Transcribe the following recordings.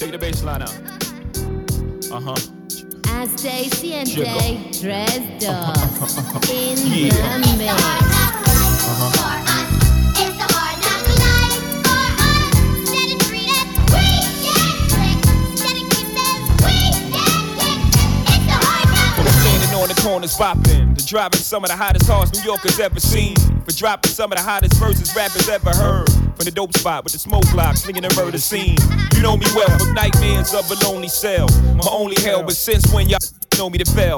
Take the bass line out. Uh huh. As Stacy and Jay dressed us in Yeah. the mix. Uh-huh. From standing on the corners bopping to driving some of the hottest cars New Yorkers ever seen. For dropping some of the hottest verses rappers ever heard. From the dope spot with the smoke block, slinging the murder scene. You know me well from nightmares of a lonely cell. My only hell, but since when y'all know me to fail?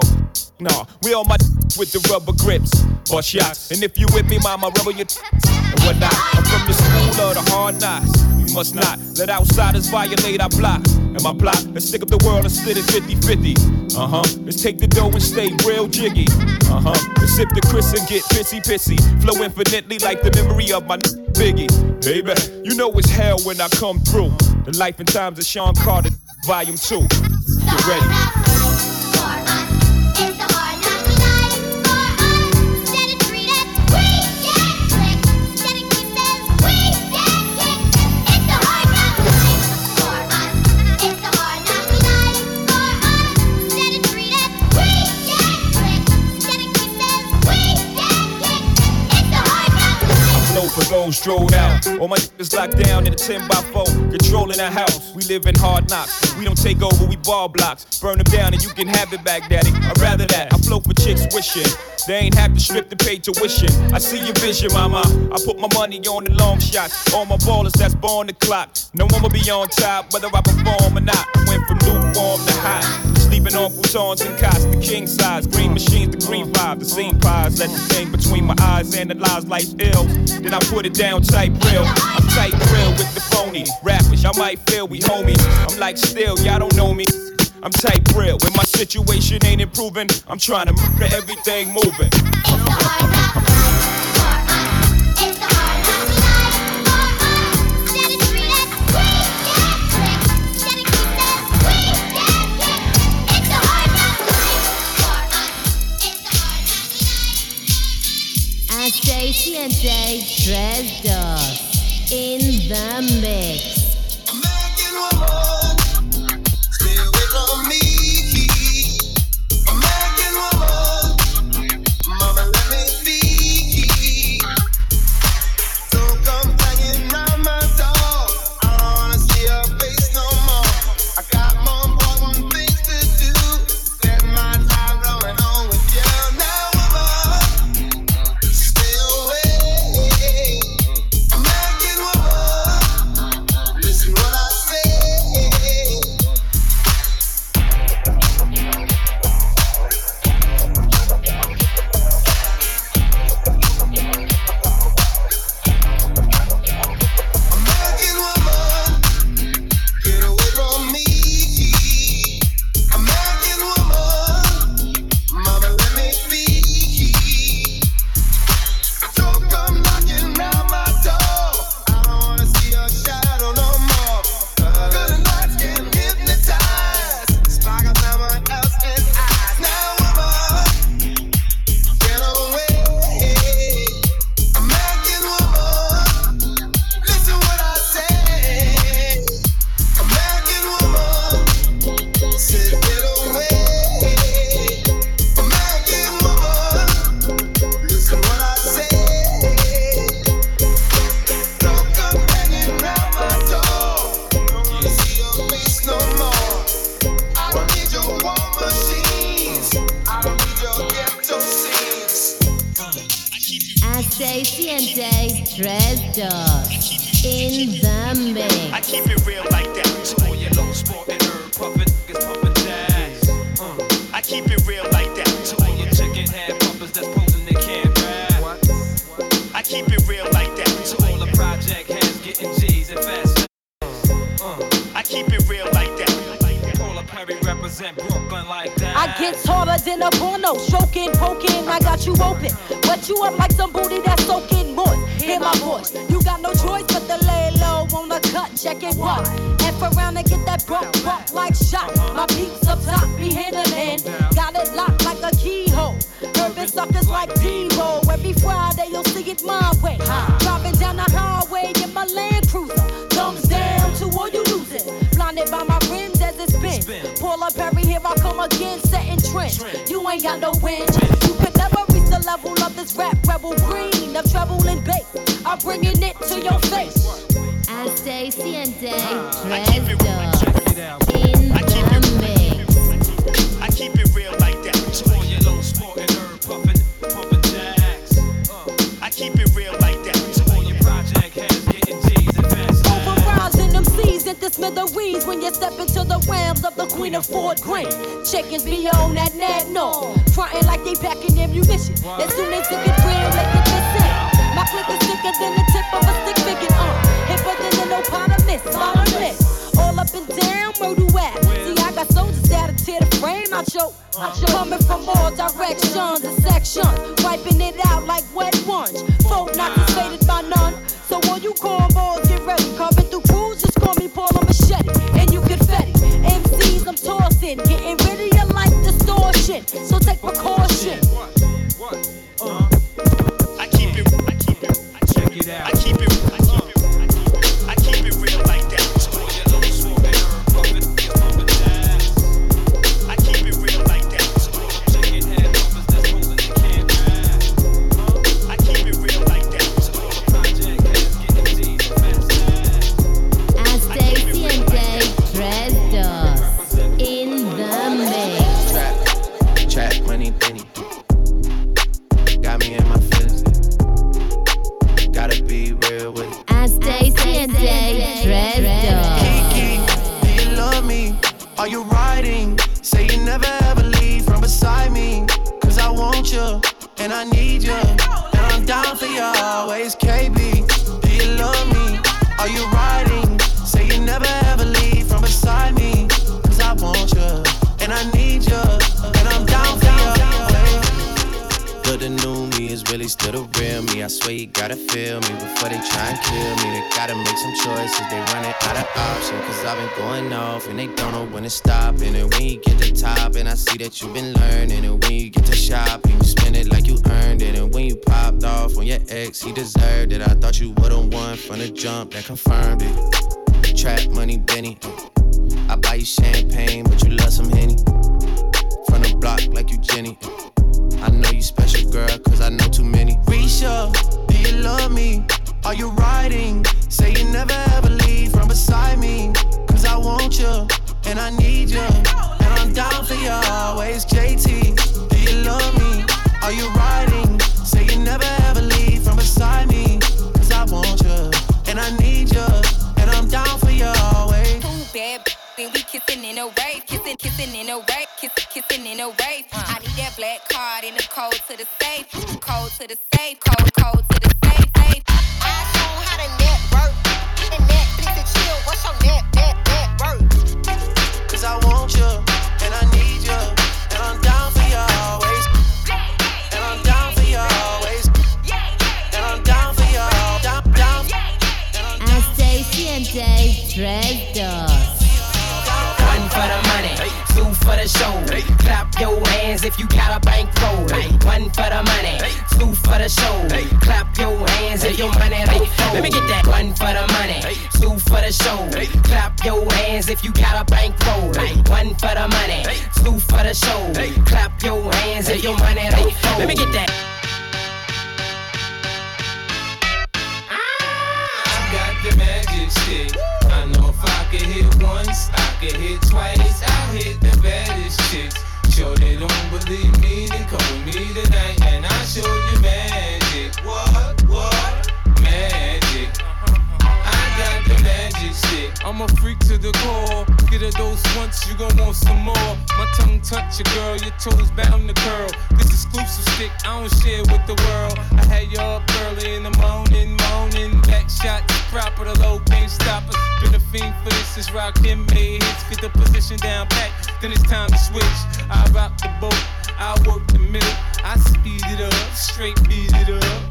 Nah, we all my with the rubber grips, bust shots. And if you with me, mama, rubber your and whatnot. I'm from the school of the hard knocks. We must not let outsiders violate our block. And my plot, let's stick up the world and split it 50 50. Uh huh. Let's take the dough and stay real jiggy. Uh huh. Let's sip the Chris and get pissy pissy. Flow infinitely like the memory of my Biggie. Baby, you know it's hell when I come through. The life and times of Shawn Carter, volume 2. Get ready. Those strolled out. All my niggas locked down in a 10 by 4, controlling the house. We live in hard knocks. We don't take over, we ball blocks. Burn them down and you can have it back, daddy. I'd rather that. I flow for chicks wishing. They ain't have to strip to pay tuition. I see your vision, mama. I put my money on the long shots. All my ballers that's born the clock. No one will be on top, whether I perform or not. Went from lukewarm to hot. Sleeping on futons and cots, the king size. Green machines, the green five, the scene pies. Let the thing between my eyes analyze life's ill. Then I put it down tight real. I'm tight real with the phony rappers. Y'all might feel we homies. I'm like still, y'all don't know me. I'm tight real. When my situation ain't improving, I'm trying to murder everything moving. Dressed us in the mix. As soon as it get real, get this in. My click is thicker than the tip of a stick figure, uh. Hipper than an eponymous, bottomless. All up and down, where you at? See, I got soldiers that'll tear the frame out your. Coming from all directions and sections, wiping it out like wet ones. Folk not dissuaded by none. So all you cornballs see that you've been And Dave One for the money, two for the show. Clap your hands if you got a bankroll. One for the money, two for the show. Clap your hands if your money don't fold. Let me get that. One for the money, two for the show. Clap your hands if you got a bankroll. One for the money, two for the show. Clap your hands if your money don't fold. Let me get that. Magic stick. I know if I could hit once, I could hit twice. I hit the baddest chicks. Sure they don't believe me, then come with me tonight and I'll show you magic. What? What? Magic. Magic stick. I'm a freak to the core. Get a dose once, you gon' want some more. My tongue touch your girl, your toes bound to curl. This exclusive stick, I don't share with the world. I had you up early in the morning, moaning. Back shot, proper, the low pain stoppers. Been a fiend for this, is rockin' made hits. Get the position down pat, then it's time to switch. I rock the boat, I work the middle. I speed it up, straight beat it up.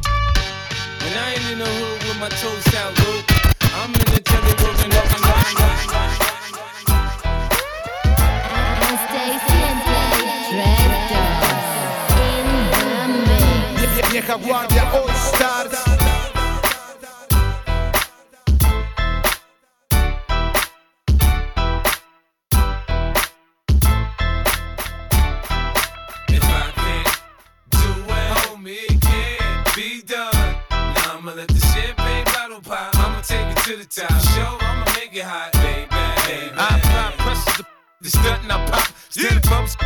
When I ain't in the hood with my toes out low, I'm in the telly working up and And Stacy and Dave Dresdos in the mix. Vieja guardia All Stars. to the top. Show, I'ma make it hot, baby. baby. I apply pressure the stunt and I pop. Still the bumps.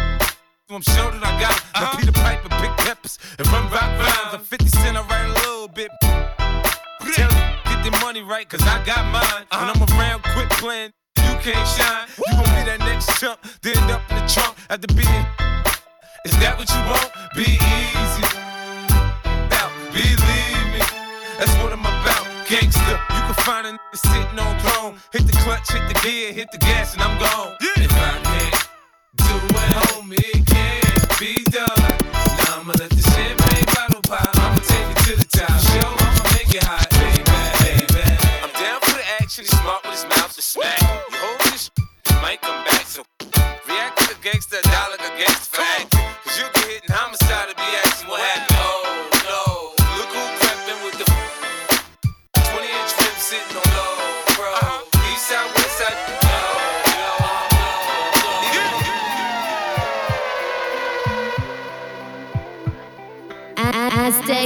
I'm sure that I got it. Now Peter Piper, pick peppers, and run rock uh-huh. rhymes. I'm 50 cent, I write a little bit. Tell them, get their money right, cause I got mine. When uh-huh. I'm around, quit playing, you can't shine. You gon' be that next chump, then end up in the trunk at the being. Is that what you want? Be easy. Now, believe me, that's what I'm find a sitting on throne. Hit the clutch, hit the gear, hit the gas, and I'm gone. If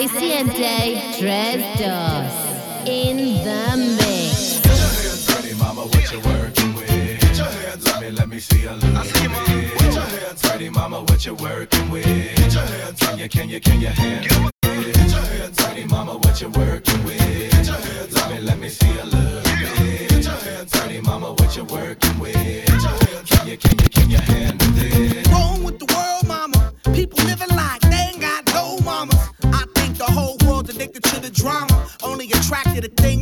Stacy and Jay Dresdos in the mix. Get your hands Ready, mama, what you working with? Get your hands up. Let me, see a little bit. Put your hands. Ready, mama, what you working with? Get your hands. Can you, can you, can you handle it? Get your hands. Ready, mama, what you working with? Get your hands up. Let me, see a little bit. Get your hands. Ready, mama, what you working with? Get your hands. Can you, can you,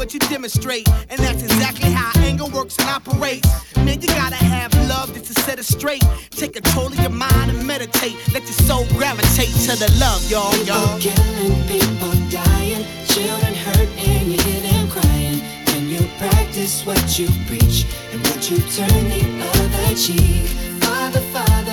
what you demonstrate. And that's exactly how anger works and operates. Man, you gotta have love just to set it straight. Take control of your mind and meditate. Let your soul gravitate to the love, y'all, y'all. People killing, people dying, children hurt, and you hear them crying. When you practice what you preach, and what you turn the other cheek. Father, Father,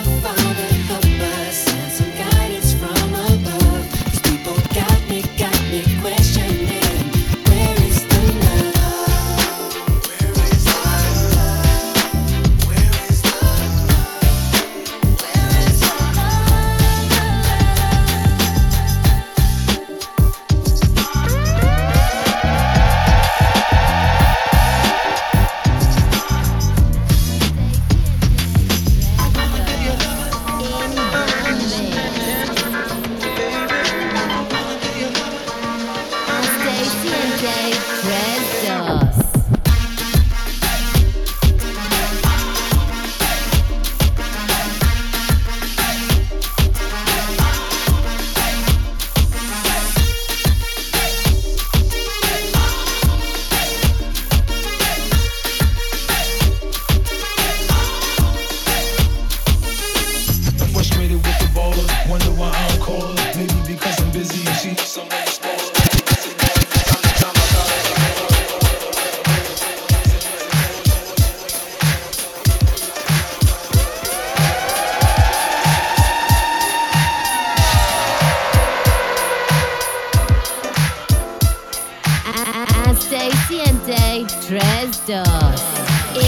and Jay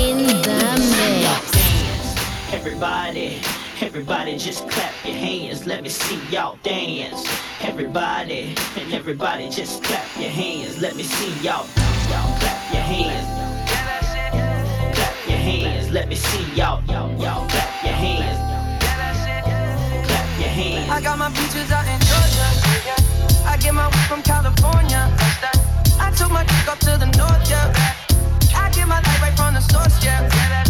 in the mix. Everybody, everybody just clap your hands. Let me see y'all dance. Everybody, and everybody just clap your hands. Let me see y'all. Y'all clap your hands. Clap your hands. Let me see y'all. Y'all, y'all clap your hands. Clap your hands. I got my beaches out in Georgia. I get my weed from California. I took my dick up to the north, yeah. I get my light right from the source, yeah. Yeah,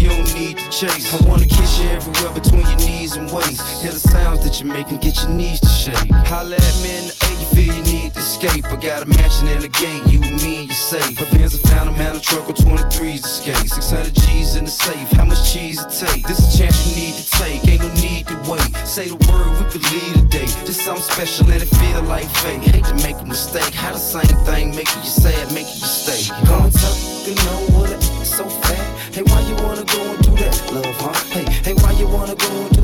You don't need to chase. I wanna kiss you everywhere between your knees and waist. Hear the sounds that you're making, get your knees to shake. Holla at me in the you feel you need to escape. I got a mansion and a gate, you and me, you're safe. My pants are found, I'm out of truck or 23s to 600 G's in the safe, how much cheese it take? This a chance you need to take, ain't no need to wait. Say the word, we could leave today. Just something special and it feel like fate. Hate to make a mistake, how the same thing making you sad, making you stay. Going tough, you know what, it's so love, huh? Hey, hey, why you wanna go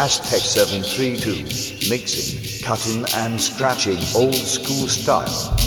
Aztec 732, mixing, cutting and scratching old school style.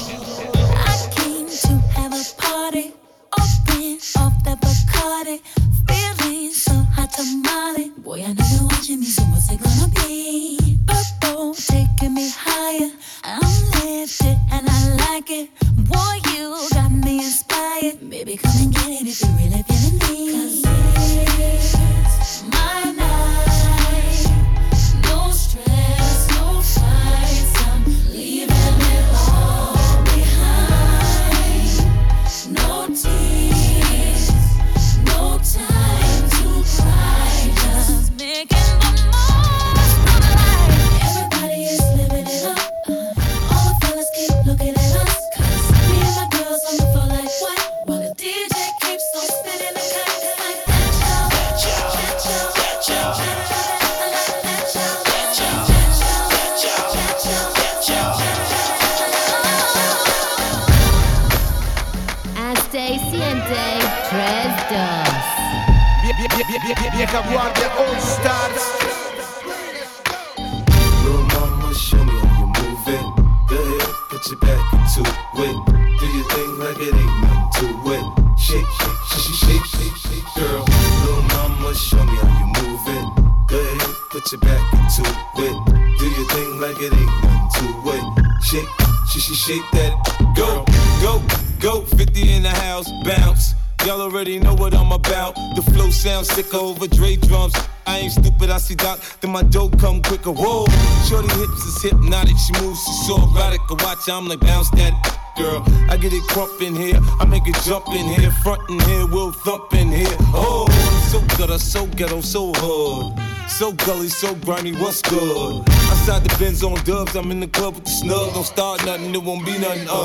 put your back into it. Do your thing like it ain't nothing to it. Shake, she shake that. Go, go, go. 50 in the house, bounce. Y'all already know what I'm about. The flow sounds sick over Dre drums. I ain't stupid, I see Doc, then my dope come quicker. Whoa, shorty hips is hypnotic. She moves, she's so erotic. I watch, I'm like, bounce that girl. I get it crump in here, I make it jump in here, front in here, we'll thump in here. Oh, so good, so ghetto, so hard. So gully, so grimy, what's good? Outside the Benz on dubs, I'm in the club with the snub. Don't start nothing, it won't be nothing, uh.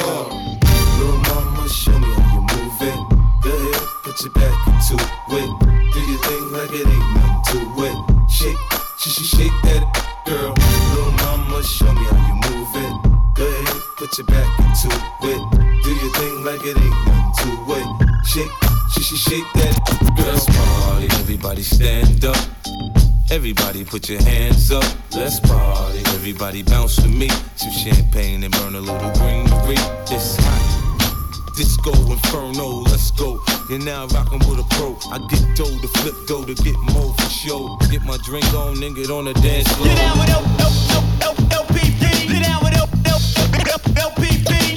Little mama, show me how you move it. Go ahead, put your back into it. Do your thing like it ain't nothing to it. Shake, she she shake that girl. Little mama, show me how you move it. Go ahead, put your back into it. Do your thing like it ain't nothing to it. Shake, she she shake that girl. Let's party, everybody stand up. Everybody put your hands up, let's party. Everybody bounce to me. Some champagne and burn a little green This hot. Disco Inferno, let's go. You're now rockin' with a pro. I get dough to flip go to get more for show. Get my drink on and get on the dance floor. Get down with L- Get down with LPP.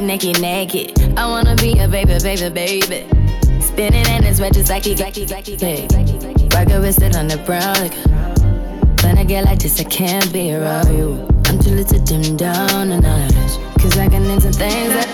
Naked, naked, naked. I wanna be a baby, baby, baby. Spinning in his just like he, like he, like he, hey. Rocket with it on the brown. Like, when I get like this, I can't be around you. I'm too little to dim down the night. Cause I can into things that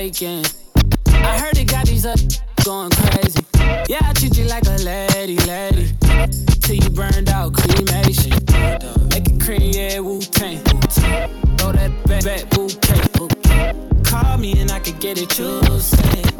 taking. I heard it got these up going crazy. Yeah, I treat you like a lady, lady. Till you burned out, cremation. Make it cream, yeah, Wu Tang. Throw that back, back bouquet. Call me and I could get it, you say.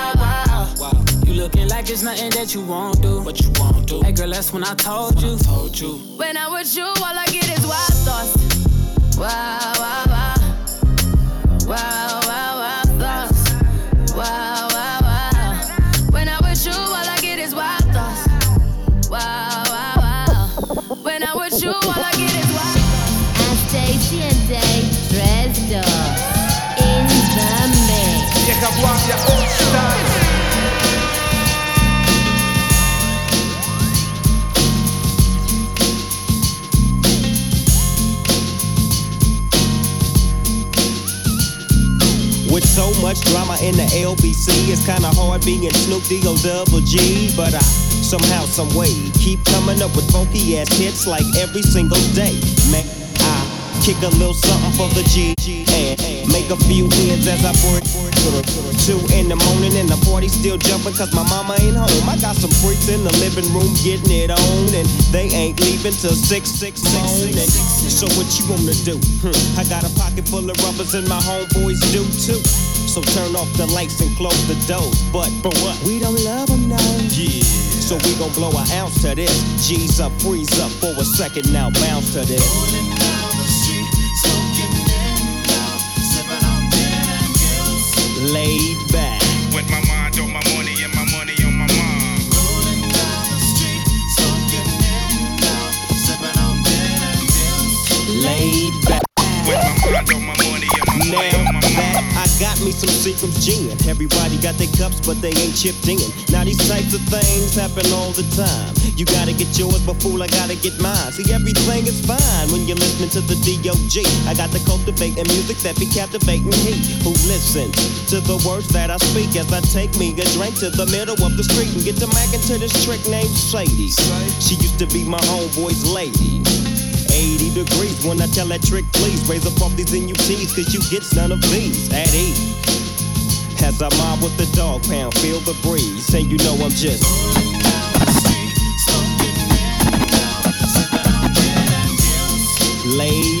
You looking like it's nothing that you won't do. What you won't do. Hey girl, that's when I told you. Told you. When I'm with you, all I get is wild thoughts. Wow, wow, wow. Wow, wow, wow, so much drama in the LBC, it's kinda hard being Snoop D-O double G. But I somehow, some way, keep coming up with funky ass hits like every single day. Man, kick a little something for the G and make a few ends as I bring two in the morning and the party still jumping cause my mama ain't home. I got some freaks in the living room getting it on and they ain't leaving till six six morning. So what you wanna do? Hmm, I got a pocket full of rubbers and my homeboys do too. So turn off the lights and close the doors. But for what? We don't love them now. Yeah. So we gon' blow an ounce to this. G's up, freeze up for a second now, bounce to this. Laid back. With my mind on my money and my money on my mind. Rolling down the street, smoking in now, sipping on gin and. Laid back. With my mind on my money and my money on Now my mind. Me some Seagram's gin. Everybody got their cups, but they ain't chipped in. Now these types of things happen all the time. You gotta get yours, but fool, I gotta get mine. See, everything is fine when you're listening to the D.O.G. I got the cultivating music that be captivating he who listens to the words that I speak as I take me a drink to the middle of the street and get to macking to this trick named Sadie. She used to be my homeboy's lady. 80 degrees when I tell that trick, please raise up off these NUTs, cause you get none of these at ease. As I mob with the dog pound, feel the breeze, and you know I'm just. Laid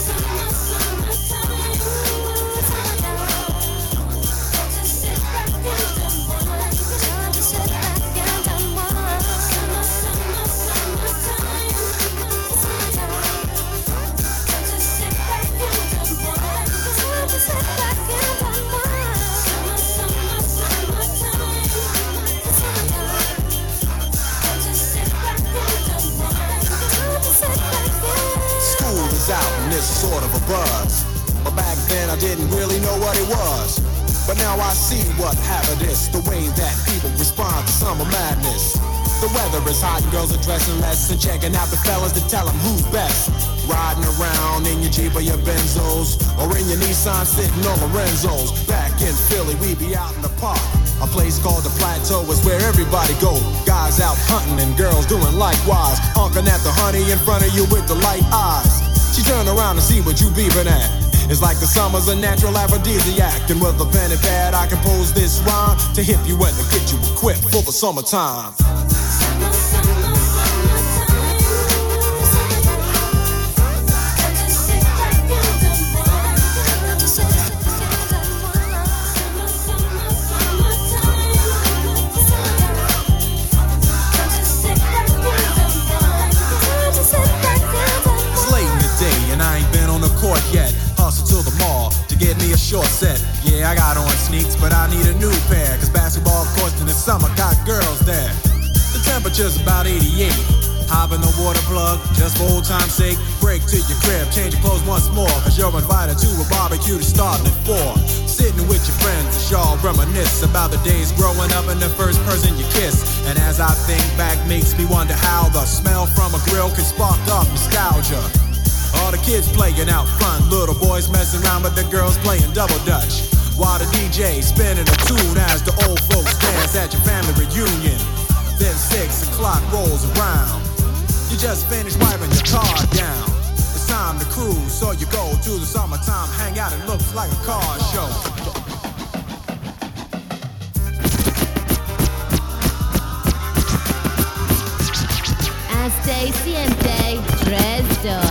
Hot girls are dressing less and checking out the fellas to tell them who's best. Riding around in your Jeep or your Benzos or in your Nissan sitting on Lorenzo's. Back in Philly, we be out in the park. A place called the Plateau is where everybody go. Guys out hunting and girls doing likewise. Honking at the honey in front of you with the light eyes. She turn around and see what you beeping at. It's like the summer's a natural aphrodisiac. And with a pen and pad, I compose this rhyme to hip you and to get you equipped for the summertime. Temperature's about 88. Hop in the water plug, just for old time's sake. Break to your crib, change your clothes once more. Cause you're invited to a barbecue to start at 4. Sitting with your friends, as y'all reminisce about the days growing up and the first person you kiss. And as I think back, makes me wonder how the smell from a grill can spark up nostalgia. All the kids playing out front, little boys messing around with the girls playing double dutch. While the DJ spinning a tune as the old folks dance at your family reunion. Then six o'clock rolls around. You just finished wiping your car down. It's time to cruise, so you go to the summertime hangout. It looks like a car show. Siempre, tres, dos.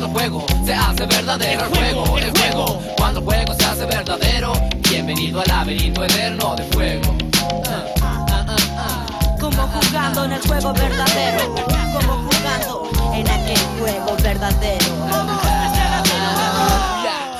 cuando el juego se hace verdadero, el juego, el juego, cuando el juego se hace verdadero, bienvenido al laberinto eterno de fuego. Como jugando en el juego verdadero. Como jugando en aquel juego verdadero.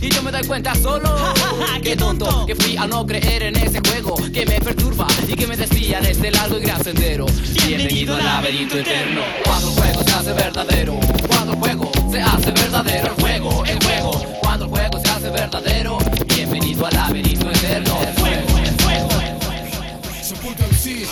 Y yo me doy cuenta solo que tonto que fui a no creer en ese juego que me perturba y que me desvía de este largo y gran sendero. Bienvenido al laberinto eterno. Cuando el juego se hace verdadero, cuando el juego se hace verdadero, el juego, el juego. Cuando el juego se hace verdadero, bienvenido al laberinto eterno. El juego, el fuego, el fuego. Sepulto MC,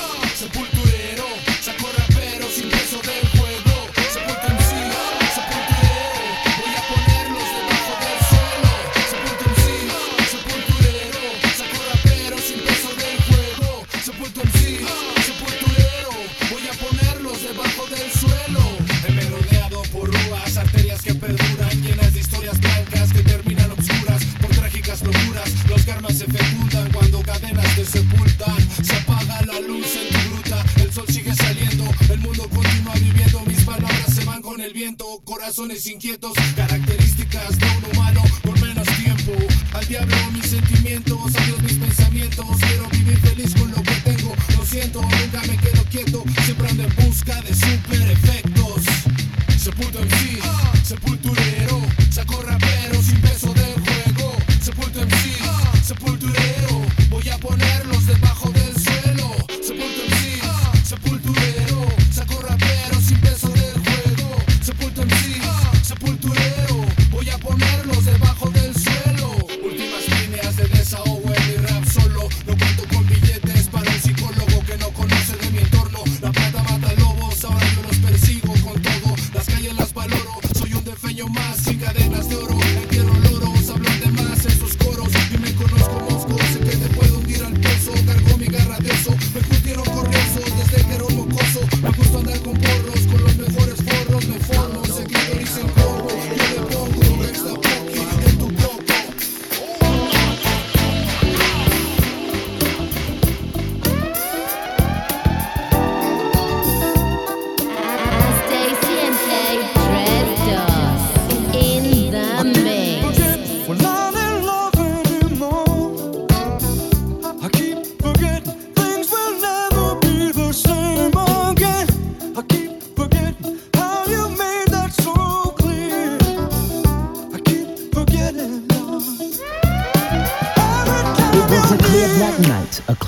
cadenas te sepultan. Se apaga la luz en tu gruta, el sol sigue saliendo, el mundo continúa viviendo. Mis palabras se van con el viento, corazones inquietos, características de un humano por menos tiempo. Al diablo mis sentimientos, a Dios mis pensamientos. Quiero vivir feliz con lo que tengo, lo siento, nunca me quedo quieto, siempre ando en busca de super efectos.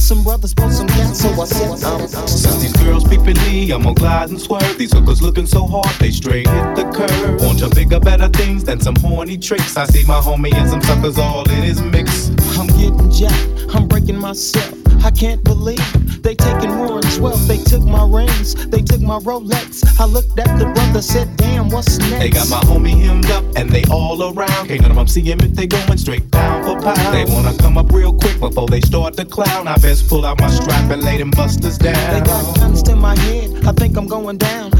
Some brothers bought some gas, so I said um, Since these girls peeping me, I'm gonna glide and swerve. These hookers looking so hard, they straight hit the curve. Want to bigger, better things than some horny tricks. I see my homie and some suckers all in his mix. I'm getting jacked, I'm breaking myself. I can't believe they taking more 12, they took my rings, they took my Rolex. I looked at the brother, said, Damn, what's next? They got my homie hemmed up, and they all around. Can't none of them see him if they going straight down for pound. They wanna come up real quick before they start to clown. I best pull out my strap and lay them busters down. They got guns to my head, I think I'm going down.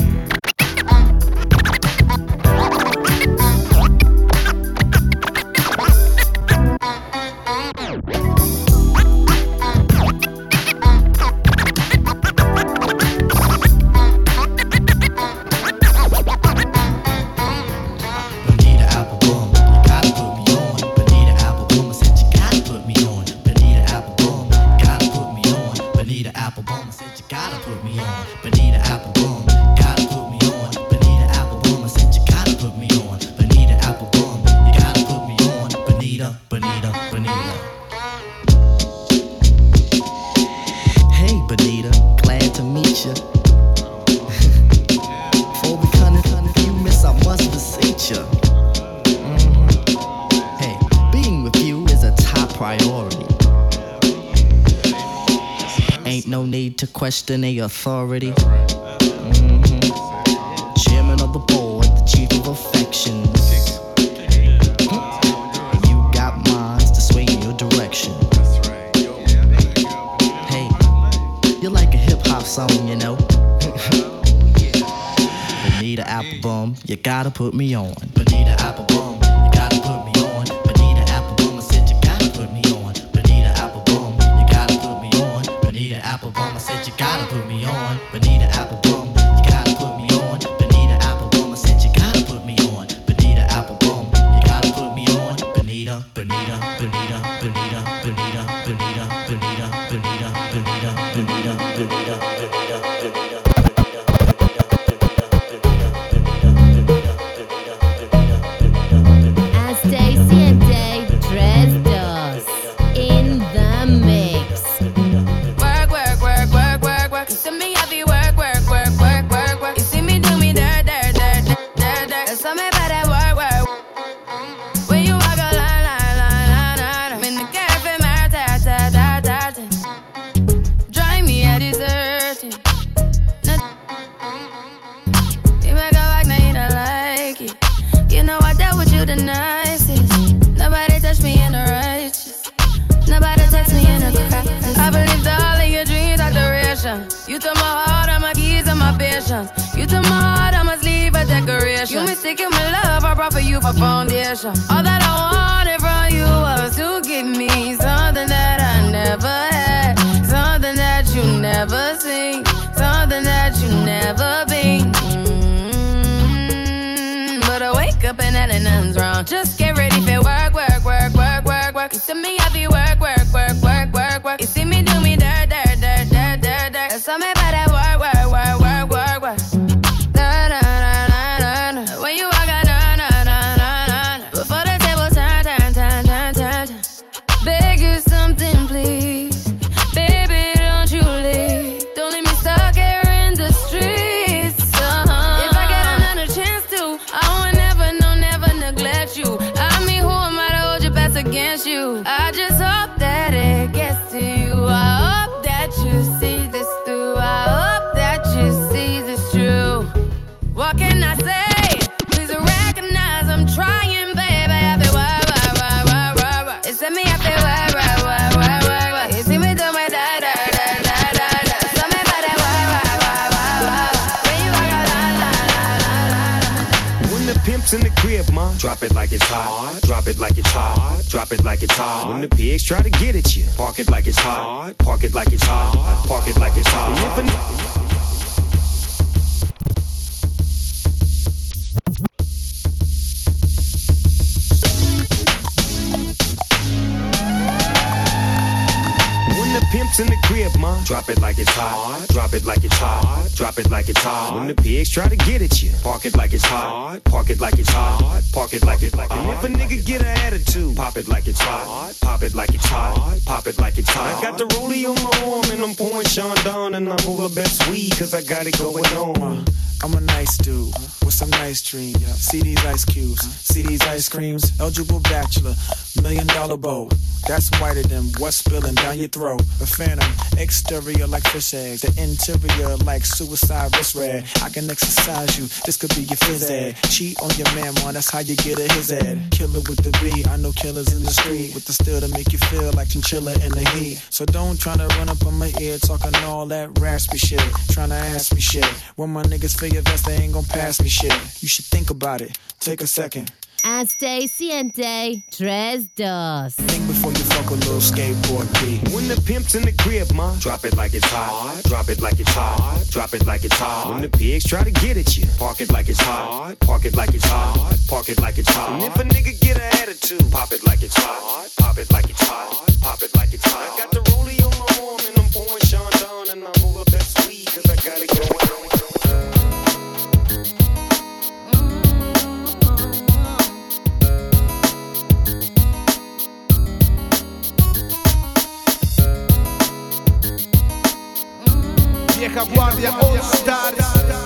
Question a authority. Mhm. Chairman of the board, the chief of affections. You got minds to sway in your direction. Hey, you're like a hip hop song, you know. Bonita Applebum, you gotta put me on. Drop it like it's hot. Drop it like it's hot. Drop it like it's hot. When the pigs try to get at you, park it like it's hot. Park it like it's hot. Park it like it's hot. The ma, drop it like it's hot. Drop it like it's hot. Drop it like it's hot. When the pigs try to get at you, park it like it's hot. Park it like it's hot. Park it like it's hot. And if a nigga get an attitude, pop it like it's hot. Pop it like it's hot. Pop it like it's hot. I got the rollie on my arm and I'm pouring Sean down and I'm over best weed cause I got it going on. I'm a nice dude with some nice dreams. See these ice cubes, see these ice creams. Eligible bachelor, million dollar bow. That's whiter than what's spilling down your throat. A phantom, exterior like fish eggs, the interior like suicide wrist rag. I can exercise you, this could be your phys ed. Cheat on your man, man, that's how you get a his ed. Killer with the B, I know killers in the street with the steel to make you feel like chinchilla in the heat. So don't try to run up on my ear talking all that raspy shit. trying to ask me shit. When my niggas feel your vest, they ain't gon' pass me shit. You should think about it. Take a second. And Stacy and Dave Tres Dos. Think before you fuck a little skateboard P. When the pimp's in the crib, ma, drop it like it's hot. Drop it like it's hot. Drop it like it's hot. When the pigs try to get at you, park it like it's hot. Park it like it's hot. Park it like it's hot. And if a nigga get an attitude, pop it like it's hot. Pop it like it's hot. Pop it like it's hot. I got the rollie on my arm and I'm pouring Sean down and I'm over best weed cause I got it going on. Niech Abławia odstart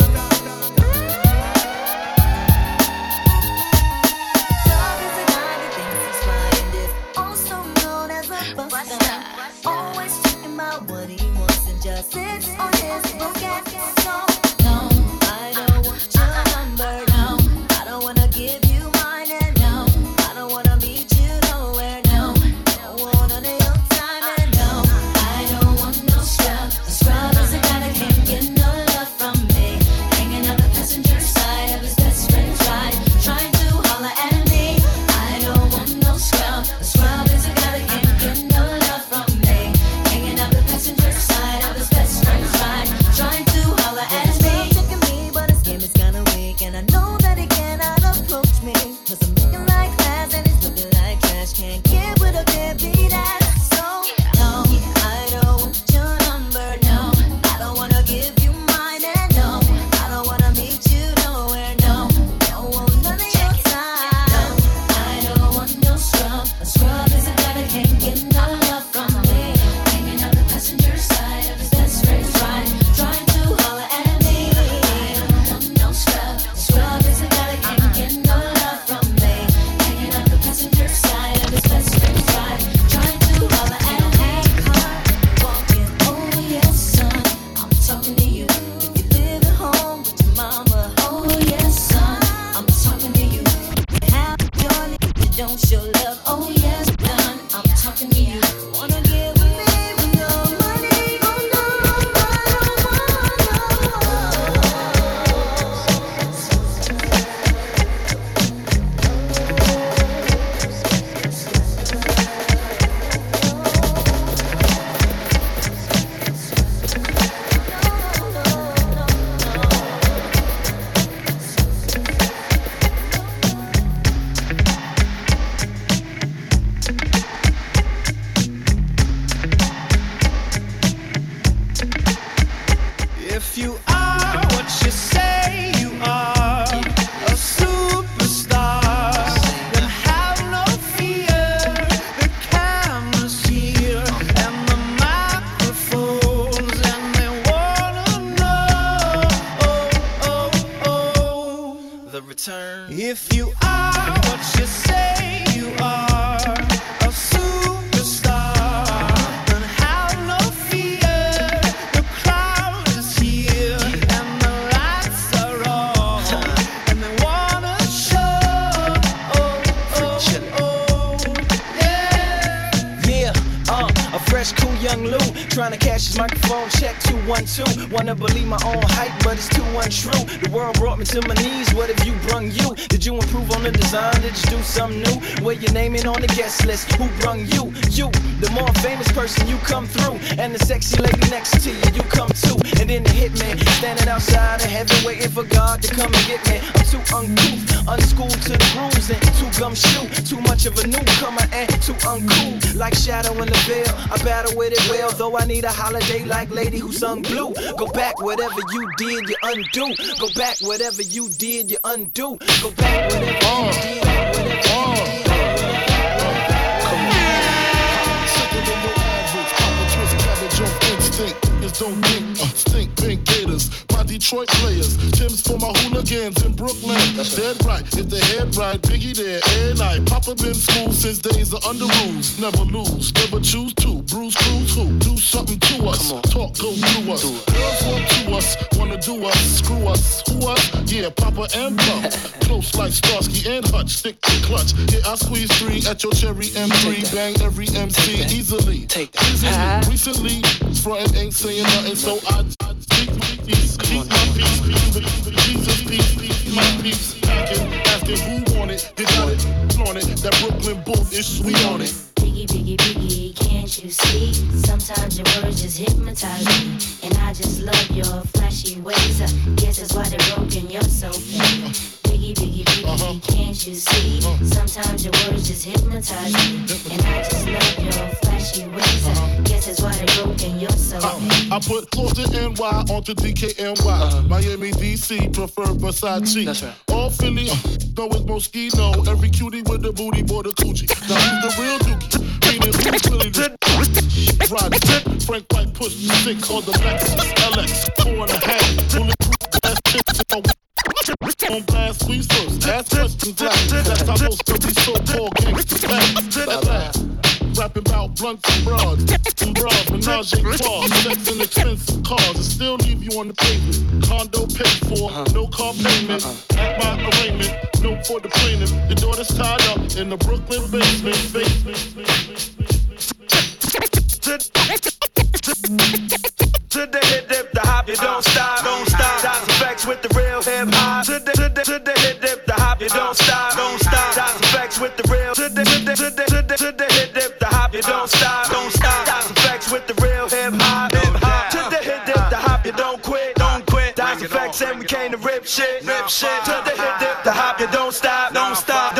young Lou trying to cash his microphone check 212. Wanna believe my own hype, but it's too untrue. The world brought me to my knees. What have you brung you? Did you improve on the design? Did you do something new? Where your name on the guest list? Who brung you? You, the more famous person, you come through, and the sexy lady next to you, you come too. And then the hitman standing outside of heaven, waiting for God to come and get me. I'm too uncouth, unschooled to the grooves, and too gumshoe. Too much of a newcomer and too uncool. Like shadow in the veil, I battle with it well. Though I need a holiday like lady who sung blue. Go back, whatever you did, you undo. Go back, whatever you did, you undo. Go back, whatever you did, Don't think, uh, stink pink gators. My Detroit players, Tim's for my hooligans in Brooklyn. Dead right, if the head right, Biggie there, and I. Papa been school since days of under rules. Never lose, never choose to. Bruise, cruise, who? Do something to us. Talk, go through us. Girls want to us, wanna do us, screw us, who us? Yeah, Papa and Pump. Close like Starsky and Hutch, stick to clutch. Yeah, I squeeze three at your cherry M3. Bang every MC easily. Take that. Recently, frontin' ain't saying nothing, so I, speak my peace. Keep my peace, Jesus, peace, peace, my peace. Asking, asking who want it, you got it, flaunt it. That Brooklyn bull is sweet on it. Biggie, biggie, biggie, can't you see? Sometimes your words just hypnotize me. And I just love your flashy ways. I guess that's why they're broken, you're so fake. Biggie, biggie, biggie, uh-huh. can't you see? Uh-huh. Sometimes your words just hypnotize me. And I just love your flashy ways. I guess that's why they're broken, you're so. I put close to NY onto DKNY. Miami, DC, prefer Versace. Mm-hmm. That's right. All Philly, uh, know it's Moschino. Every cutie with a booty, boy, the coochie. Now who's the real dookie? Meaning who's really the Rod, Frank White push the six on the Lexus LX. Four and a half. Bulletproof on blast, we first. Ask questions last. That's how most of these so-called gangsters act. At last. Rapping about blunts and broads, and bras, menage a trois, sex and expensive cars, and still leave you on the pavement. Condo paid for, no car payment. At my arraignment, no for the plaintiff. Your daughter's tied up in the Brooklyn basement. basement, basement, basement. basement. To the hip dip, the hop, you don't stop, don't stop. That's effects with the real hip hop. To the, to the, to the hip dip, the hop, you don't stop, don't stop. That's effects with the real. To the, to the, to the, to the, to the hip dip, the hop, you don't stop, don't stop. That's effects with the real hip hop, hip hop. To the hip dip, the hop, you don't quit, don't quit. That's effects and we came to rip shit, rip shit. To the hip dip, the hop, you don't stop, don't stop,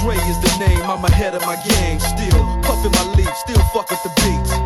Dre is the name, I'm ahead of my game. Still puffin' my leaf, still fuck with the beats.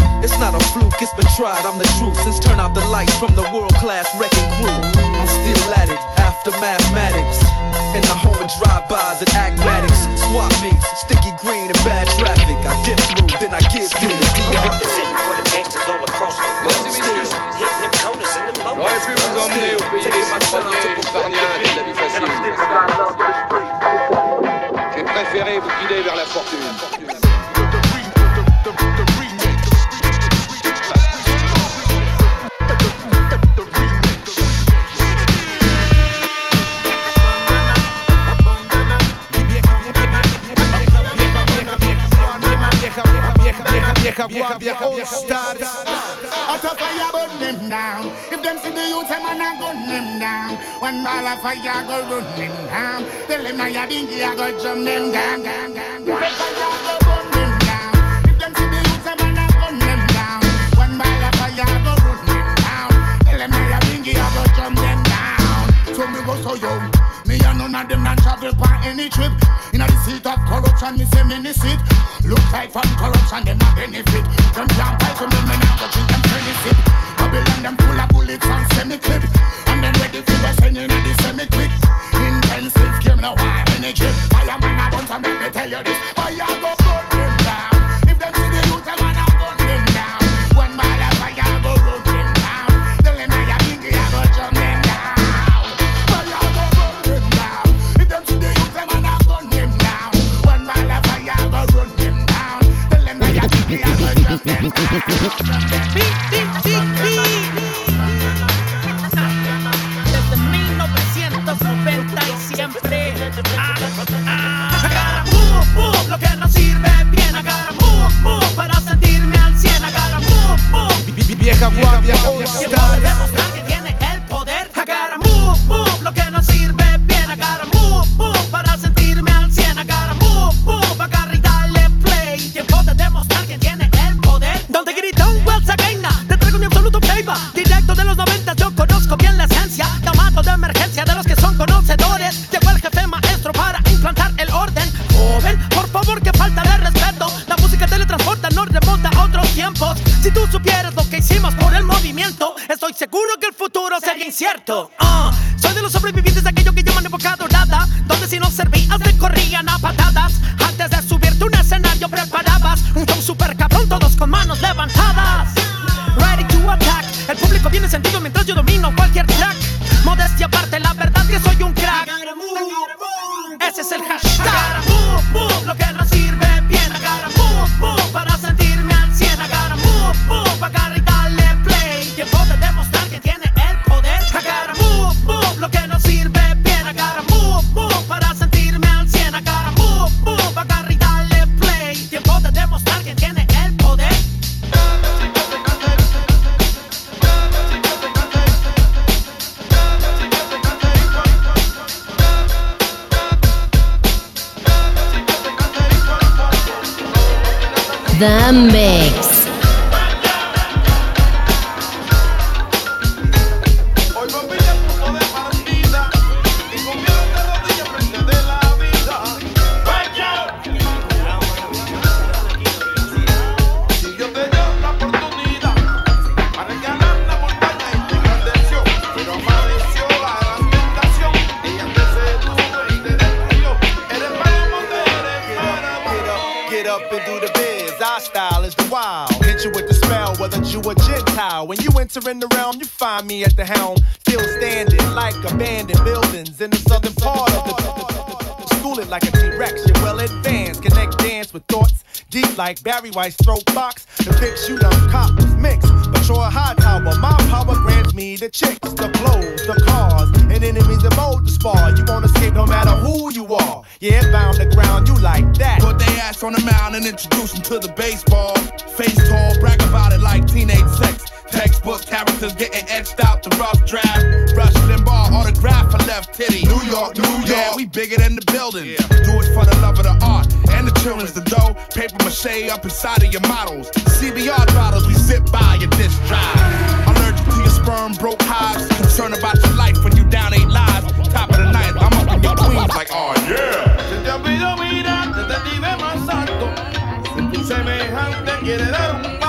It's not a fluke, it's been tried, I'm the truth. Since turn out the lights from the world class wrecking crew. I'm still at it, after mathematics. In the home of drive-bys and acmatics. Swap meets, sticky green and bad traffic. I get through, then I give you the DR. representing for the gangsters all across the world. Still hitting them corners and them lolos. J'aurais pu vous emmener au pays des citronniers, du farniente et de la vie facile. J'ai préféré vous guider vers la fortune. Vieja guardia All Stars. Out of fire burn them down. If them see the youth, them and I gun them down. One ball of fire go run them down. Tell them I dingy, I go jump them down. down, down. Fire go burn them down. If them see the youth, them and I gun them down. One ball of fire go run them down. Tell them I dingy, I go jump them down. So me go so young. Me and none of them not travel for any trip. In the seat of corruption, me say many sit. Look like from corruption, them a benefit. Them can't fight to me, now go drink them benefit. Babylon, them full of bullets and semi-clip. And then ready for the sending of the semi-quick. Intensive, give me no high energy. I want to make me tell you this. Fire go I Why? we bigger than the building. Yeah. Do it for the love of the art and the children's the dough. Paper mache up inside of your models. CBR bottles, we zip by your disc drive. Allergic to your sperm, broke hives. Concerned about your life when you down eight lives. Top of the night, I'm up in your queens like, oh yeah. Semejante quiere dar un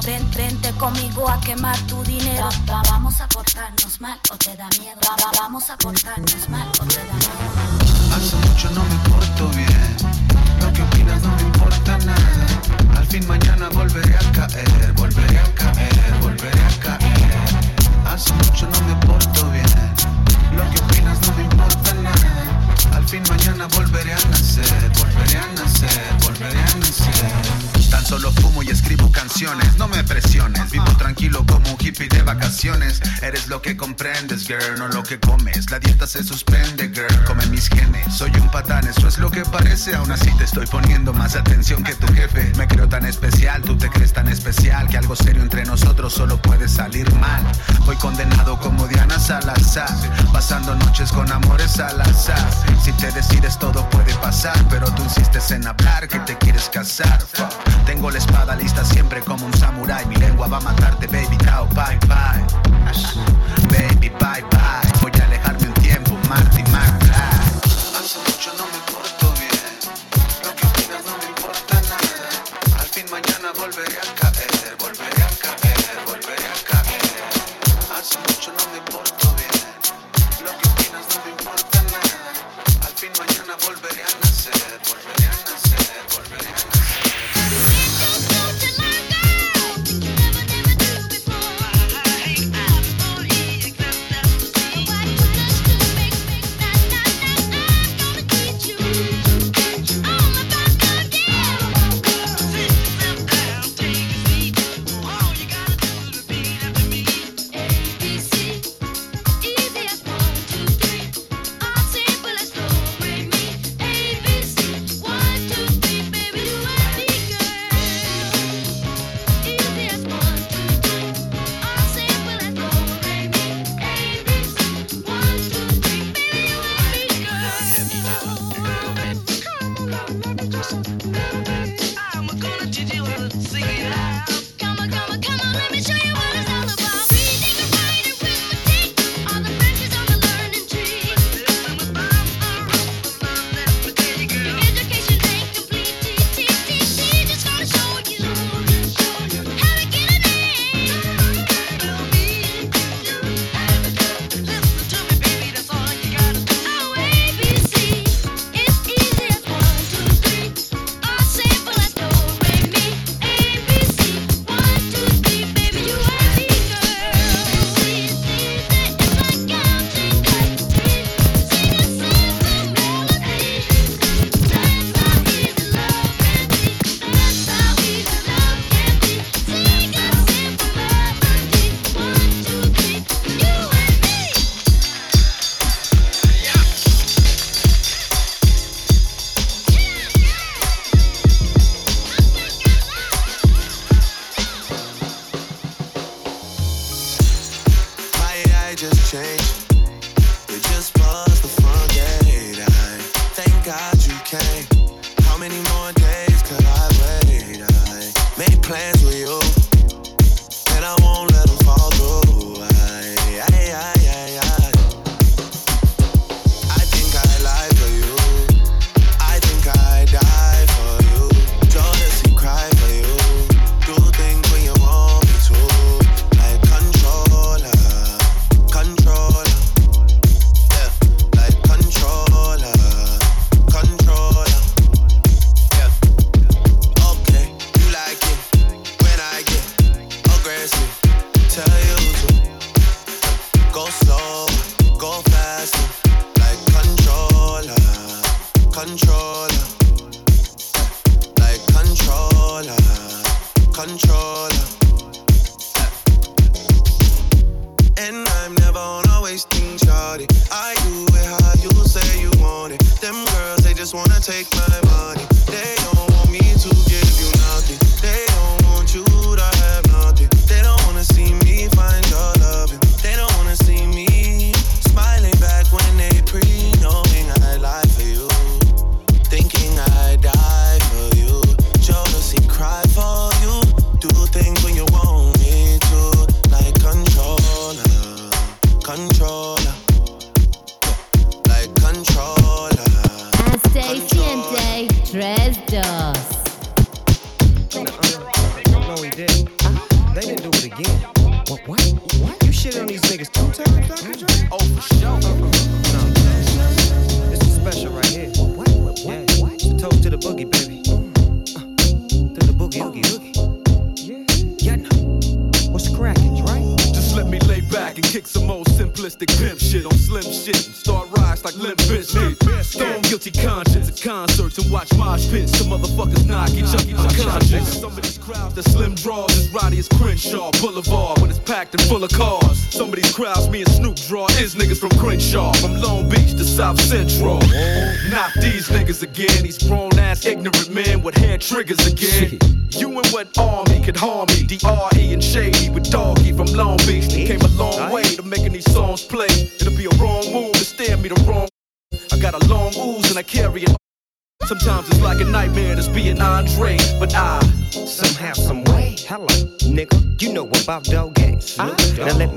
dinero. Ven, vente conmigo a quemar tu dinero. Va, va, vamos a portarnos mal o te da miedo. Va, vamos a portarnos mal o te da miedo. Hace mucho no me girl, no lo que comes. La dieta se suspende, girl, come mis genes. Soy un patán, eso es lo que parece. Aún así te estoy poniendo más atención que tu jefe. Me creo tan especial, tú te crees tan especial que algo serio entre nosotros solo puede salir mal. Voy condenado como Diana Salazar, pasando noches con amores al azar. Si te decides todo puede pasar, pero tú insistes en hablar que te quieres casar. Tengo la espada lista siempre como un samurái. Mi lengua va a matarte, baby. Chao, bye, bye voy a alejar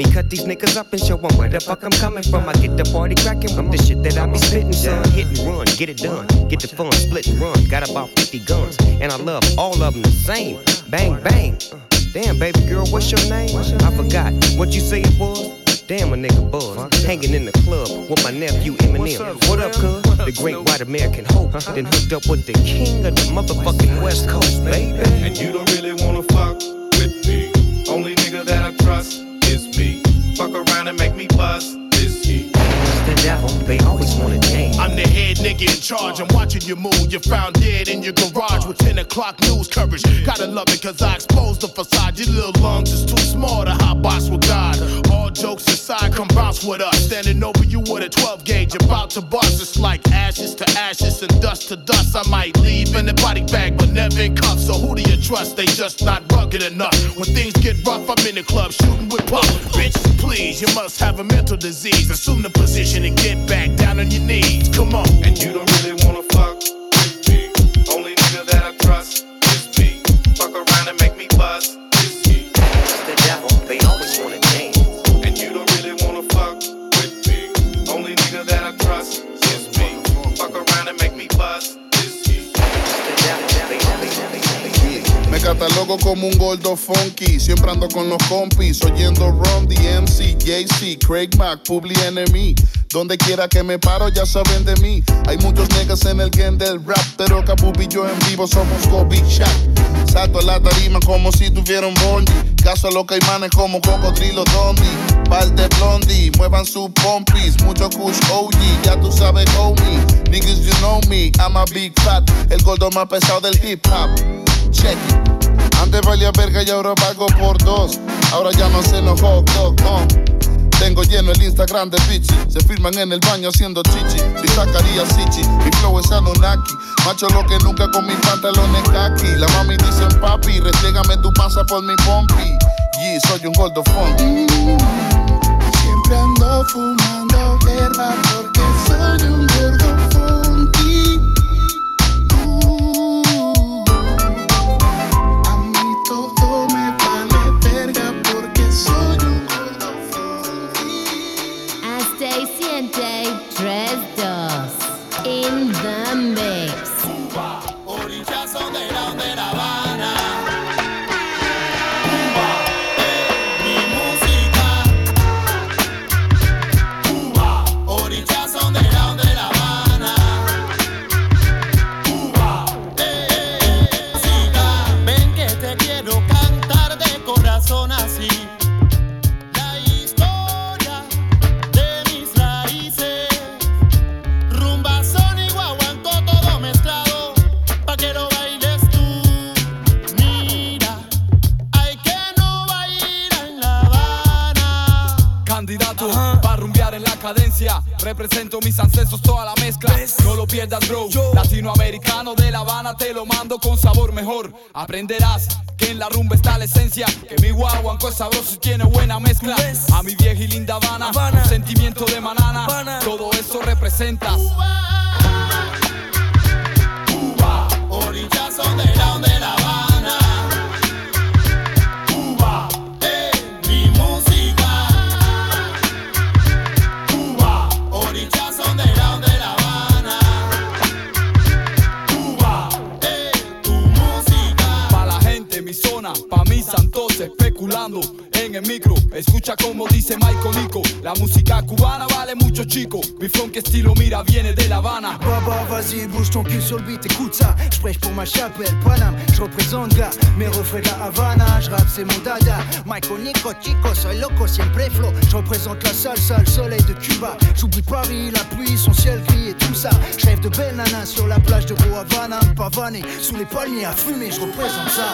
me cut these niggas up and show 'em where the fuck I'm coming from. I get the party cracking with the shit that I be spitting, son. Hit and run, get it done. Get the fun, split and run. Got about 50 guns, and I love all of them the same. Bang, bang. Damn, baby girl, what's your name? I forgot what you say it was. Damn, a nigga buzz. Hanging in the club with my nephew Eminem. What up, cuz? The great white American hope. Then hooked up with the king of the motherfucking West Coast, baby. And you don't really wanna fuck with me. Only nigga that I trust. Fuck around and make me bust they always wanna change. I'm the head nigga in charge. I'm watching you move. You're found dead in your garage with 10 o'clock news coverage. Gotta love it cause I exposed the facade. Your little lungs is too small to hot box with God. All jokes aside, come bounce with us. Standing over you with a 12 gauge, about to bust. It's like ashes to ashes and dust to dust. I might leave in a body bag, but never in cuffs. So who do you trust? They just not rugged enough. When things get rough, I'm in the club shooting with puff. Bitches, please, you must have a mental disease. Assume the position and get back down on your knees. Come on. And you don't really wanna fuck with me. Only nigga that I trust is me. Fuck around and make me bust this heat. The devil, they always wanna change. And you don't really wanna fuck with me. Only nigga that I trust is me. Fuck around and make me bust this heat. Me catalogo como un gordo funky. Siempre ando con los compis. Oyendo Run, DMC, JC, Craig Mack, Public Enemy. Donde quiera que me paro, ya saben de mí. Hay muchos niggas en el game del rap. Pero Capup y yo en vivo somos Kobe Shaq. Salto a la tarima como si tuviera un bondi. Caso a los caimanes como cocodrilo dondi. Par de blondie, muevan sus pompis. Mucho kush OG, ya tú sabes, homie. Niggas, you know me. I'm a big fat. El gordo más pesado del hip hop. Check it. Antes valía verga y ahora pago por dos. Ahora ya no sé los hot dog. Tengo lleno el Instagram de bichi. Se filman en el baño haciendo chichi. Si sacaría Sichi, mi flow es Anunnaki. Macho lo que nunca con mis pantalones kaki. La mami dicen papi, restriégame tu panza por mi pompi. Yeah, soy un gordo funky. Siempre ando fumando hierba porque soy un Represento mis ancestros, toda la mezcla. No lo pierdas, bro. Latinoamericano de La Habana te lo mando con sabor mejor. Aprenderás que en la rumba está la esencia. Que mi guaguanco es sabroso y tiene buena mezcla. A mi vieja y linda Habana, un sentimiento de manana. Todo eso representas. Cuba, orillazo de la, de la santos especulando en el micro. Escucha como dice Michael Nico. La música cubana vale mucho, chico. Mi funk estilo, mira, viene de La Habana. Baba, vas-y, bouge ton cul sur le beat, écoute ça. Je prêche pour ma chapelle, Paname, je représente gars. Mes refrains de la Havana, je rappe, c'est mon dada. Michael Nico, chico, soy loco, siempre flow. Je représente la salsa, le soleil de Cuba. J'oublie Paris, la pluie, son ciel gris et tout ça. Je rêve de belles nanas sur la plage de Havana, pavané, sous les palmiers à fumer, je représente ça.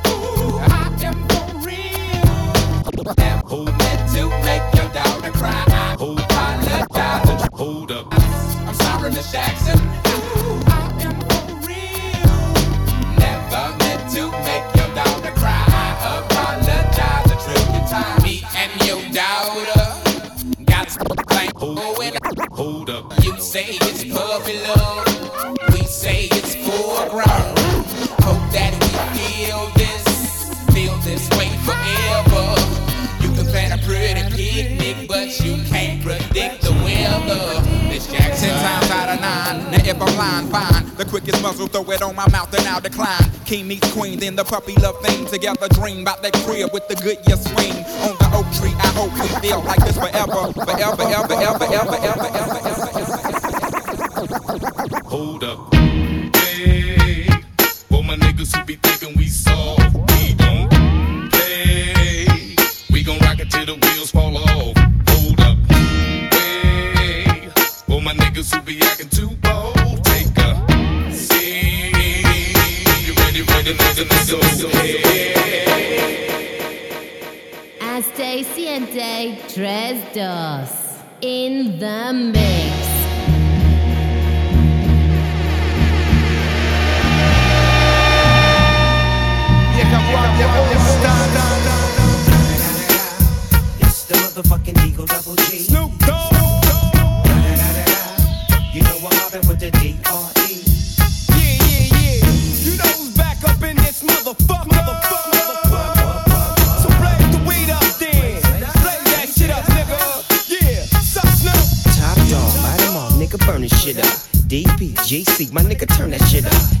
Make your cry. I apologize. Hold up. I'm sorry, Miss Jackson. Quickest muzzle, throw it on my mouth and I'll decline. King meets queen, then the puppy love thing. Together dream about that crib with the good year swing. On the oak tree, I hope we feel like this forever. Forever, ever, ever, ever, ever, ever, ever. Hold up. Hey, for my niggas who be thinking we soft, we don't play. We gon' rock it till the wheels fall off. Hold up. Hey, for my niggas who be acting too and Day Tres Dos in the mix. It's the motherfucking Eagle Double G. Snoop Dogg. You know what happened with the D.R.E. this shit up. DPGC, my nigga, turn that shit up.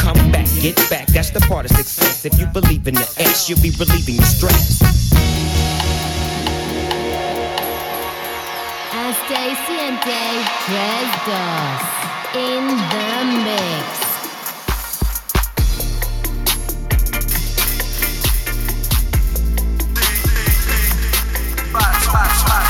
come back, get back. That's the part of success. If you believe in the S, you'll be relieving your stress. As Stay siente tres dos in the mix. Bye, bye, bye.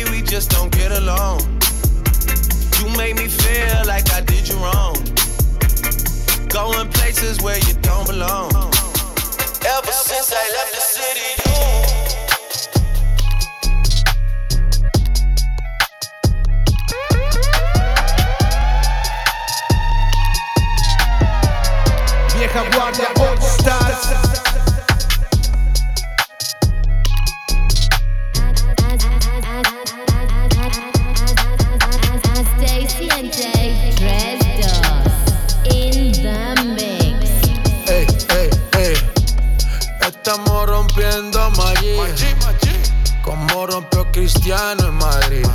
just don't get along. You make me feel like I did you wrong. Going places where you don't belong. Ever since I left Rompió Cristiano en Madrid.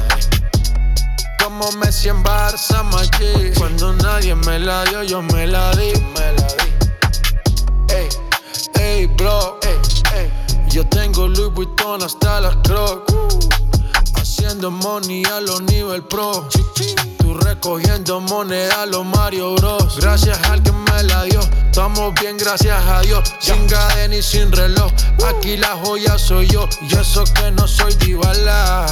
Como Messi en Barça, Madrid. Cuando nadie me la dio, yo me la di. Me la di. Ey, ey, bro. Ey, ey. Yo tengo Louis Vuitton hasta las Crocs. Haciendo money a los nivel pro. Tú recogiendo moneda a los Mario Bros. Gracias al que me la dio. Estamos bien, gracias a Dios. Sin cadena y sin reloj. Aquí la joya soy yo. Y eso que no soy divala.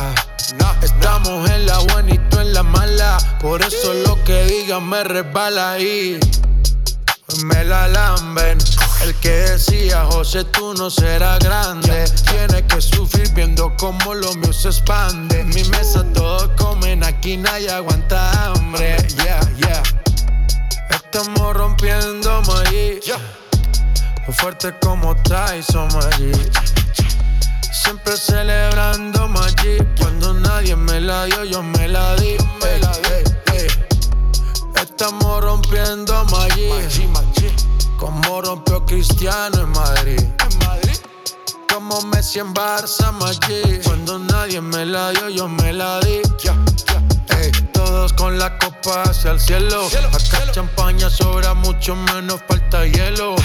Estamos en la buena y tú en la mala. Por eso lo que digan me resbala ahí. Me la lamben. El que decía, José, tú no serás grande. Tiene que sufrir viendo cómo lo mío se expande. En mi mesa todos comen, aquí nadie aguanta hambre. Yeah, yeah. Estamos rompiendo maíz. Fuerte como Tyson Magic. Siempre celebrando Magic. Cuando nadie me la dio, yo me la di. Ey, ey, ey. Estamos rompiendo Magic. Como rompió Cristiano en Madrid. Como Messi en Barça, Magic. Cuando nadie me la dio, yo me la di. Todos con la copa hacia el cielo. Acá champaña sobra mucho menos falta hielo.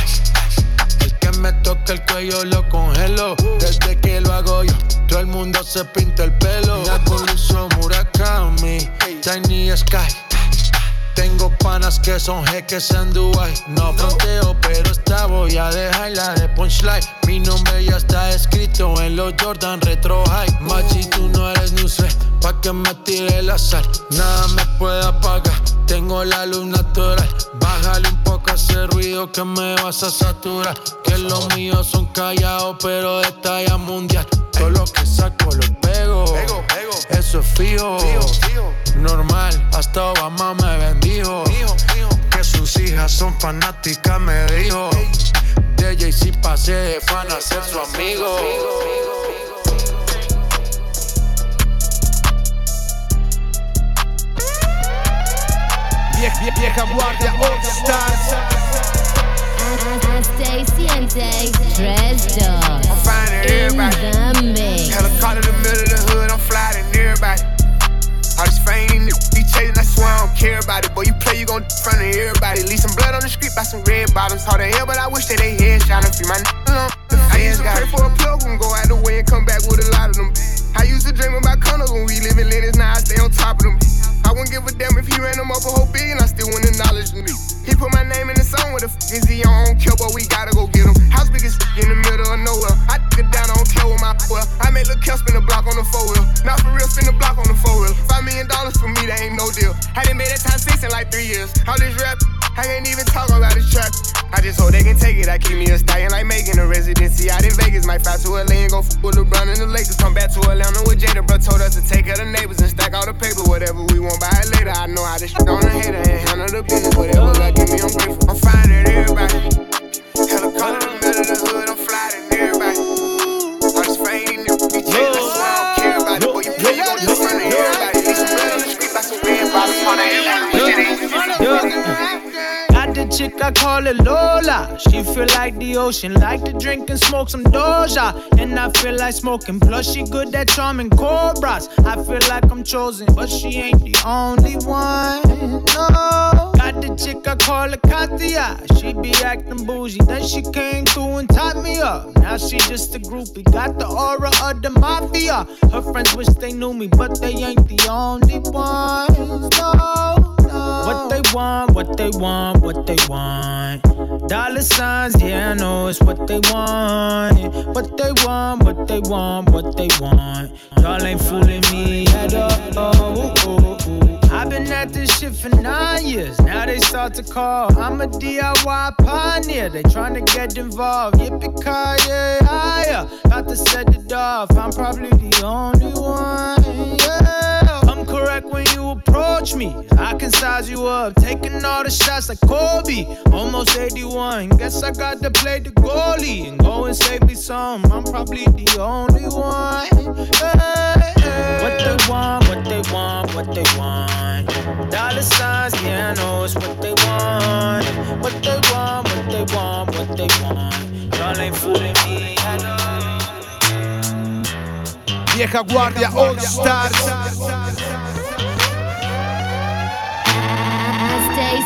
El que me toca el cuello lo congelo. Desde que lo hago yo, todo el mundo se pinta el pelo. Nakulizo Murakami, Tiny Sky. Tengo panas que son jeques en Dubai. No fronteo, pero esta voy a dejarla de punchline. Mi nombre ya está escrito en los Jordan Retro High. Machi, tú no eres news pa' que me tire el azar. Nada me puede apagar. Tengo la luz natural. Bájale un poco ese ruido que me vas a saturar. Que los míos son callados, pero de talla mundial. Todo lo que saco lo pego. Eso es fijo. Normal, hasta Obama me bendijo. Que sus hijas son fanáticas, me dijo. De Jay-Z pasé de fan a ser su amigo. Vieja, vieja guardia All Stars. And Jay Dresdos in the mix. Helicopter in the middle of the hood, I'm flying everybody. All this fame, be chasing, I swear I don't care about it. Boy, you play, you gon' in front of everybody. Leave some blood on the street by some red bottoms. Hard to hell, but I wish that they head shot and free my alone. I used to pray for a plug and go out the way and come back with a lot of them. I used to dream about condos when we live in Lennox, now I stay on top of them. I wouldn't give a damn if he ran them up a whole billion, I still wouldn't acknowledge me. He put my name in the song with a f is he on kill, but we gotta go get him. House big as f- in the middle of nowhere. I took it down, I don't care with my well. I made Lil' Kel spin the block on the four wheel. Not for real, spin the block on the four wheel. Five million dollars for me, that ain't no deal. Hadn't made that time six in like three years. All this rap, I can't even talk about this track. I just hope they can take it. I keep me a stallion like making a residency out in Vegas. Might fly to LA and go f with LeBron and the Lakers. Come back to Atlanta with Jada, bro. Told us to take care of the neighbors and stack all the paper. Whatever we want, buy it later. I know how to shit on the hater and handle the business. Whatever God give me, I'm grateful. I'm fine at everybody. Helicopter the middle of the hood, I'm flying at everybody. All this fame, be changed, I don't care about it. Boy, you play, you gon' do front of everybody. Need some blood on the street, buy some red bottles on the chick, I call it Lola. She feel like the ocean, like to drink and smoke some Doja. And I feel like smoking, plus she good at charming cobras. I feel like I'm chosen, but she ain't the only one. No. Got the chick, I call her Katia. She be acting bougie, then she came through and tied me up. Now she just a groupie, got the aura of the mafia. Her friends wish they knew me, but they ain't the only ones. No. What they want, what they want, what they want. Dollar signs, yeah, I know it's what they want. What they want, what they want, what they want. Y'all ain't fooling me at all. I've been at this shit for nine years. Now they start to call. I'm a DIY pioneer. They tryna get involved. Yippee ki yay, higher. Got to set it off. I'm probably the only one. Yeah. When you approach me. I can size you up. Taking all the shots like Kobe. Almost 81. Guess I got to play the goalie and go and save me some. I'm probably the only one. Hey, hey. What they want, what they want, what they want. Dollar signs, yeah, I know it's what they want. What they want, what they want, what they want. Y'all ain't fooling me, I know. Vieja Guardia All Stars.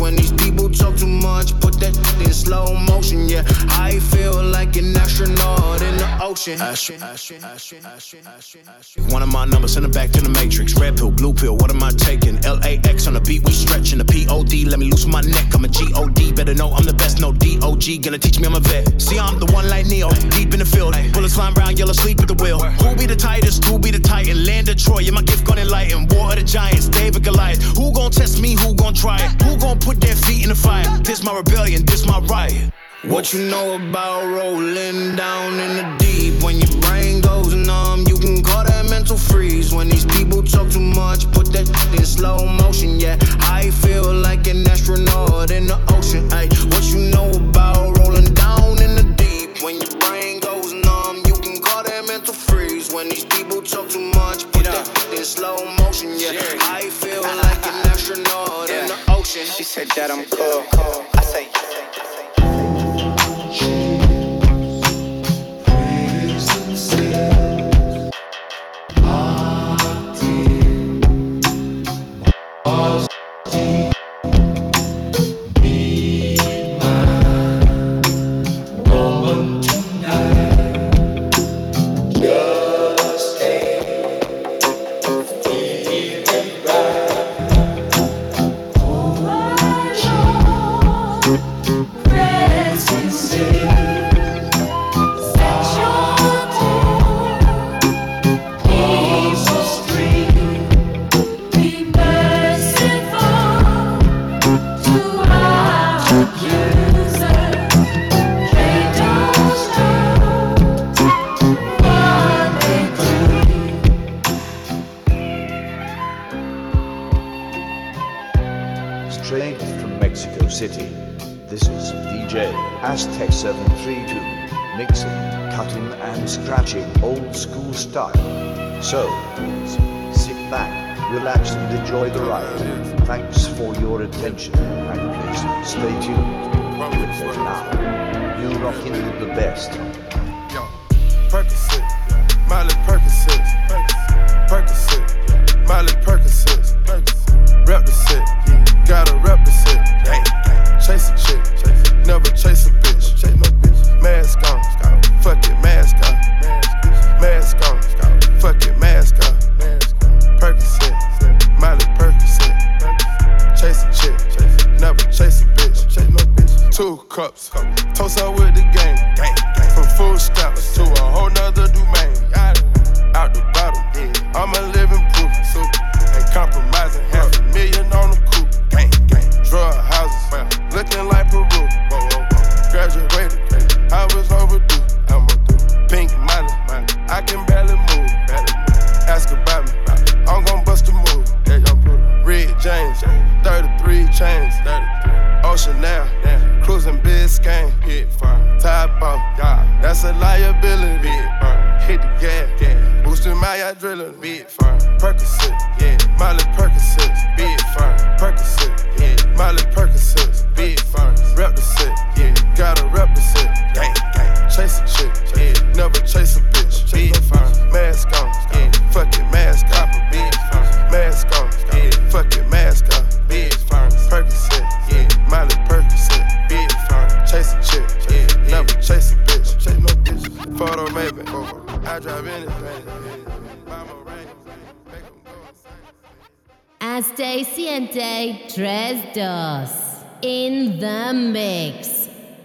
When these people talk too much, put that in slow motion. Yeah, I feel like an astronaut in the ocean. One of my numbers, send it back to the matrix. Red pill, blue pill, what am I taking? LAX on the beat, we stretching the POD. Let me loosen my neck, I'm a GOD. Better know I'm the best, no DOG. Gonna teach me I'm a vet. See, I'm the one like Neo, deep in the field. Bullets flying round, yellow sleep at the wheel. Who be the tightest? Who be the titan? Land of Troy, yeah, my gift gonna enlighten. War of the Giants, David Goliath. Who gon' test me? Who gon' try it? Who gon' put their feet in the fire? This my rebellion, this my riot. What you know about rolling down in the deep? When your brain goes numb, you can call that mental freeze. When these people talk too much, put that in slow motion. Yeah, I feel like an astronaut in the ocean. Ay, what you know about rolling down in the deep? When your brain goes numb, you can call that mental freeze. When these people talk too much, put that in slow motion. Yeah, I feel like an astronaut in the ocean. She said that I'm cool. I say.